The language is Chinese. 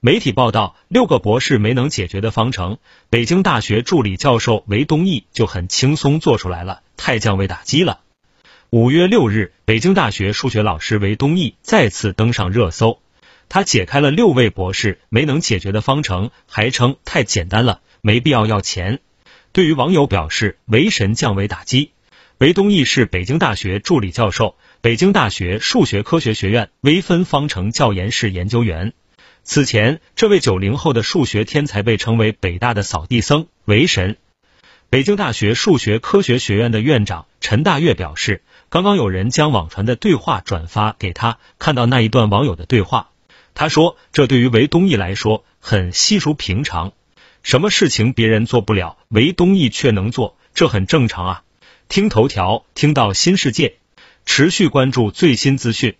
媒体报道，六个博士没能解决的方程，北京大学助理教授韦东奕就很轻松做出来了，太降维打击了。五月六日，北京大学数学老师韦东奕再次登上热搜，他解开了六位博士没能解决的方程，还称太简单了，没必要要钱。对于网友表示，韦神降维打击。韦东奕是北京大学助理教授，北京大学数学科学学院微分方程教研室研究员。此前，这位九零后的数学天才被称为北大的扫地僧、为神。北京大学数学科学学院的院长陈大岳表示，刚刚有人将网传的对话转发给他，看到那一段网友的对话，他说，这对于韦东奕来说很稀疏平常，什么事情别人做不了，韦东奕却能做，这很正常啊。听头条，听到新世界，持续关注最新资讯。